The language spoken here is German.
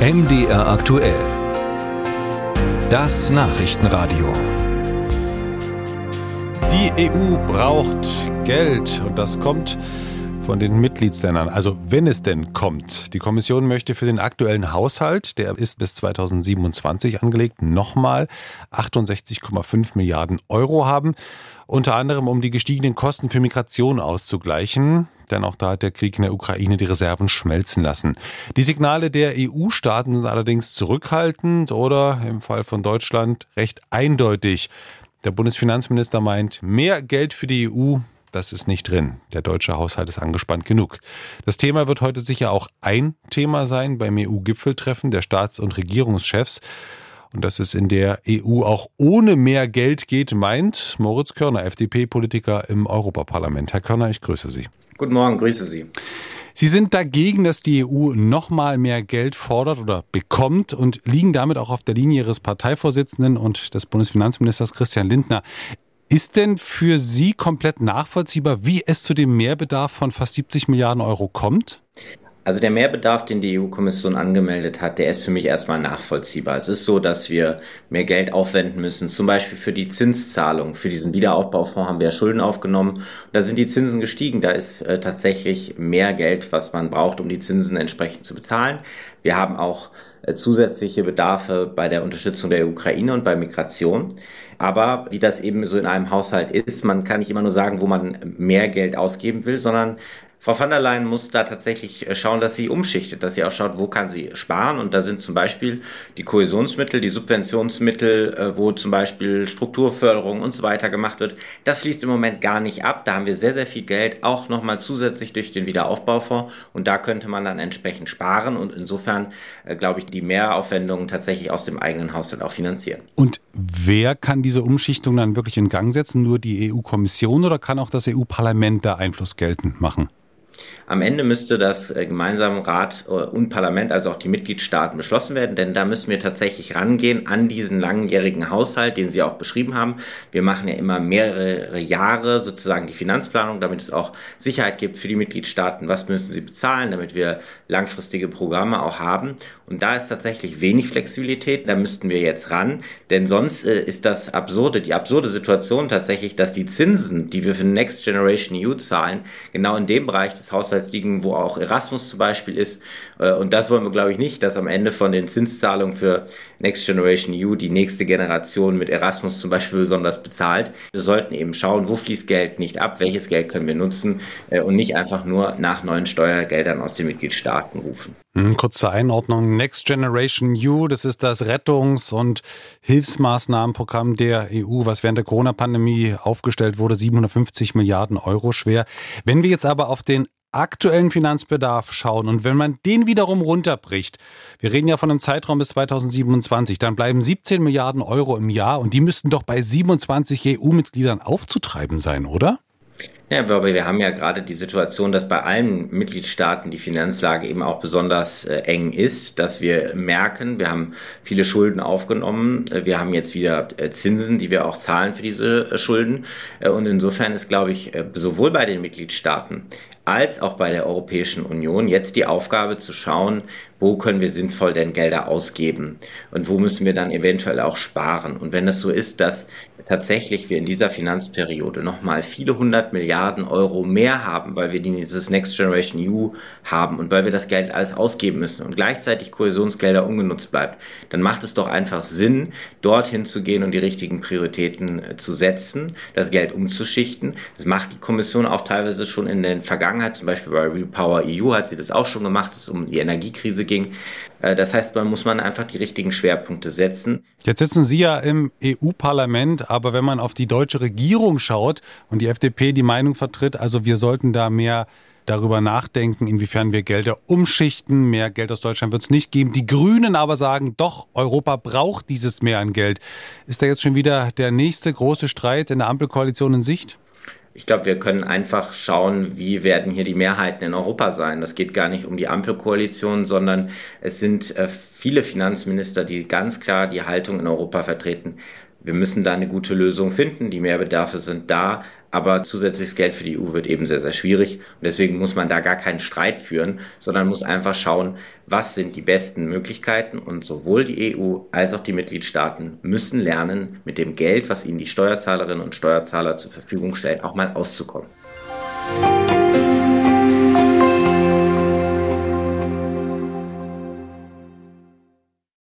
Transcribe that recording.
MDR aktuell. Das Nachrichtenradio. Die EU braucht Geld und das kommt von den Mitgliedsländern. Also wenn es denn kommt. Die Kommission möchte für den aktuellen Haushalt, der ist bis 2027 angelegt, nochmal 68,5 Milliarden Euro haben. Unter anderem, um die gestiegenen Kosten für Migration auszugleichen. Denn auch da hat der Krieg in der Ukraine die Reserven schmelzen lassen. Die Signale der EU-Staaten sind allerdings zurückhaltend oder im Fall von Deutschland recht eindeutig. Der Bundesfinanzminister meint, mehr Geld für die EU, das ist nicht drin. Der deutsche Haushalt ist angespannt genug. Das Thema wird heute sicher auch ein Thema sein beim EU-Gipfeltreffen der Staats- und Regierungschefs. Und dass es in der EU auch ohne mehr Geld geht, meint Moritz Körner, FDP-Politiker im Europaparlament. Herr Körner, ich grüße Sie. Guten Morgen, grüße Sie. Sie sind dagegen, dass die EU nochmal mehr Geld fordert oder bekommt und liegen damit auch auf der Linie Ihres Parteivorsitzenden und des Bundesfinanzministers Christian Lindner. Ist denn für Sie komplett nachvollziehbar, wie es zu dem Mehrbedarf von fast 70 Milliarden Euro kommt? Also der Mehrbedarf, den die EU-Kommission angemeldet hat, der ist für mich erstmal nachvollziehbar. Es ist so, dass wir mehr Geld aufwenden müssen, zum Beispiel für die Zinszahlung. Für diesen Wiederaufbaufonds haben wir Schulden aufgenommen. Da sind die Zinsen gestiegen. Da ist äh, tatsächlich mehr Geld, was man braucht, um die Zinsen entsprechend zu bezahlen. Wir haben auch äh, zusätzliche Bedarfe bei der Unterstützung der Ukraine und bei Migration. Aber wie das eben so in einem Haushalt ist, man kann nicht immer nur sagen, wo man mehr Geld ausgeben will, sondern Frau van der Leyen muss da tatsächlich äh, schauen, dass sie umschichtet, dass sie auch schaut, wo kann sie sparen. Und da sind zum Beispiel die Kohäsionsmittel, die Subventionsmittel, äh, wo zum Beispiel Strukturförderung und so weiter gemacht wird. Das fließt im Moment gar nicht ab. Da haben wir sehr, sehr viel Geld, auch nochmal zusätzlich durch den Wiederaufbaufonds. Und da könnte man dann entsprechend sparen und insofern, äh, glaube ich, die Mehraufwendungen tatsächlich aus dem eigenen Haushalt auch finanzieren. Und wer kann diese Umschichtung dann wirklich in Gang setzen? Nur die EU-Kommission oder kann auch das EU-Parlament da Einfluss geltend machen? Am Ende müsste das äh, gemeinsame Rat äh, und Parlament, also auch die Mitgliedstaaten, beschlossen werden, denn da müssen wir tatsächlich rangehen an diesen langjährigen Haushalt, den Sie auch beschrieben haben. Wir machen ja immer mehrere Jahre sozusagen die Finanzplanung, damit es auch Sicherheit gibt für die Mitgliedstaaten. Was müssen sie bezahlen, damit wir langfristige Programme auch haben? Und da ist tatsächlich wenig Flexibilität. Da müssten wir jetzt ran, denn sonst äh, ist das absurde, die absurde Situation tatsächlich, dass die Zinsen, die wir für Next Generation EU zahlen, genau in dem Bereich des Haushalts liegen, wo auch Erasmus zum Beispiel ist. Äh, und das wollen wir, glaube ich, nicht, dass am Ende von den Zinszahlungen für Next Generation EU die nächste Generation mit Erasmus zum Beispiel besonders bezahlt. Wir sollten eben schauen, wo fließt Geld nicht ab, welches Geld können wir nutzen äh, und nicht einfach nur nach neuen Steuergeldern aus den Mitgliedstaaten rufen. Hm, kurz zur Einordnung. Next Generation EU, das ist das Rettungs- und Hilfsmaßnahmenprogramm der EU, was während der Corona-Pandemie aufgestellt wurde, 750 Milliarden Euro schwer. Wenn wir jetzt aber auf den aktuellen Finanzbedarf schauen und wenn man den wiederum runterbricht, wir reden ja von einem Zeitraum bis 2027, dann bleiben 17 Milliarden Euro im Jahr und die müssten doch bei 27 EU-Mitgliedern aufzutreiben sein, oder? Ja, aber wir haben ja gerade die Situation, dass bei allen Mitgliedstaaten die Finanzlage eben auch besonders äh, eng ist, dass wir merken, wir haben viele Schulden aufgenommen, äh, wir haben jetzt wieder äh, Zinsen, die wir auch zahlen für diese äh, Schulden. Und insofern ist, glaube ich, sowohl bei den Mitgliedstaaten als auch bei der Europäischen Union jetzt die Aufgabe zu schauen, wo können wir sinnvoll denn Gelder ausgeben und wo müssen wir dann eventuell auch sparen. Und wenn es so ist, dass tatsächlich wir in dieser Finanzperiode nochmal viele hundert Milliarden Euro mehr haben, weil wir dieses Next Generation EU haben und weil wir das Geld alles ausgeben müssen und gleichzeitig Kohäsionsgelder ungenutzt bleibt, dann macht es doch einfach Sinn, dorthin zu gehen und die richtigen Prioritäten äh, zu setzen, das Geld umzuschichten. Das macht die Kommission auch teilweise schon in Vergangenheit, zum Beispiel bei Repower EU hat sie das auch schon gemacht, es um die Energiekrise ging. Äh, das heißt, man muss man einfach die richtigen Schwerpunkte setzen. Jetzt sitzen Sie ja im EU-Parlament, aber wenn man auf die deutsche Regierung schaut und die FDP die Meinung vertritt, also wir sollten da mehr darüber nachdenken, inwiefern wir Gelder umschichten. Mehr Geld aus Deutschland wird es nicht geben. Die Grünen aber sagen, doch, Europa braucht dieses mehr an Geld. Ist da jetzt schon wieder der nächste große Streit in der Ampelkoalition in Sicht? Ich glaube, wir können einfach schauen, wie werden hier die Mehrheiten in Europa sein. Das geht gar nicht um die Ampelkoalition, sondern es sind äh, viele Finanzminister, die ganz klar die Haltung in Europa vertreten. Wir müssen da eine gute Lösung finden. Die Mehrbedarfe sind da, aber zusätzliches Geld für die EU wird eben sehr, sehr schwierig. Und deswegen muss man da gar keinen Streit führen, sondern muss einfach schauen, was sind die besten Möglichkeiten. Und sowohl die EU als auch die Mitgliedstaaten müssen lernen, mit dem Geld, was ihnen die Steuerzahlerinnen und Steuerzahler zur Verfügung stellen, auch mal auszukommen.